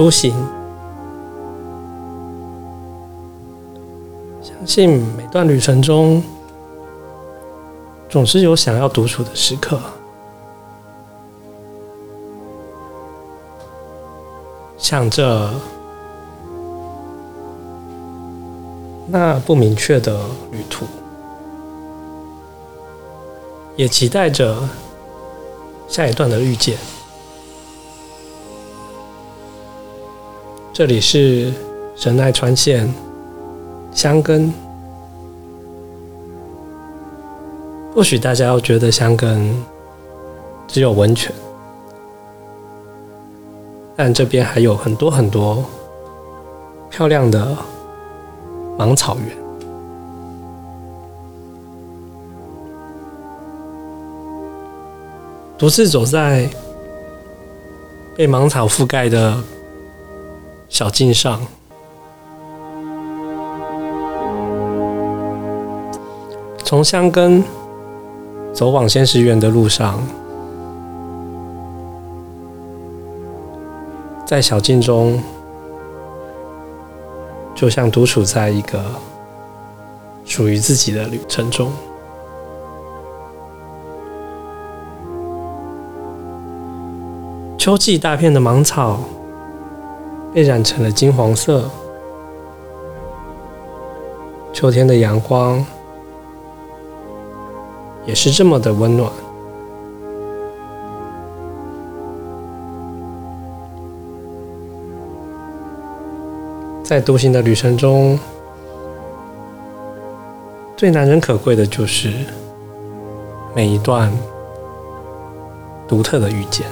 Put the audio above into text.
独行，相信每段旅程中，总是有想要独处的时刻，想着那不明确的旅途，也期待着下一段的遇见。这里是神奈川县箱根。或许大家要觉得箱根只有温泉，但这边还有很多很多漂亮的芒草原。独自走在被芒草覆盖的小径上，从香根。走往仙石园的路上，在小径中，就像独处在一个属于自己的旅程中。秋季大片的芒草被染成了金黄色，秋天的阳光。也是这么的温暖。在独行的旅程中，最难能可贵的就是每一段独特的遇见。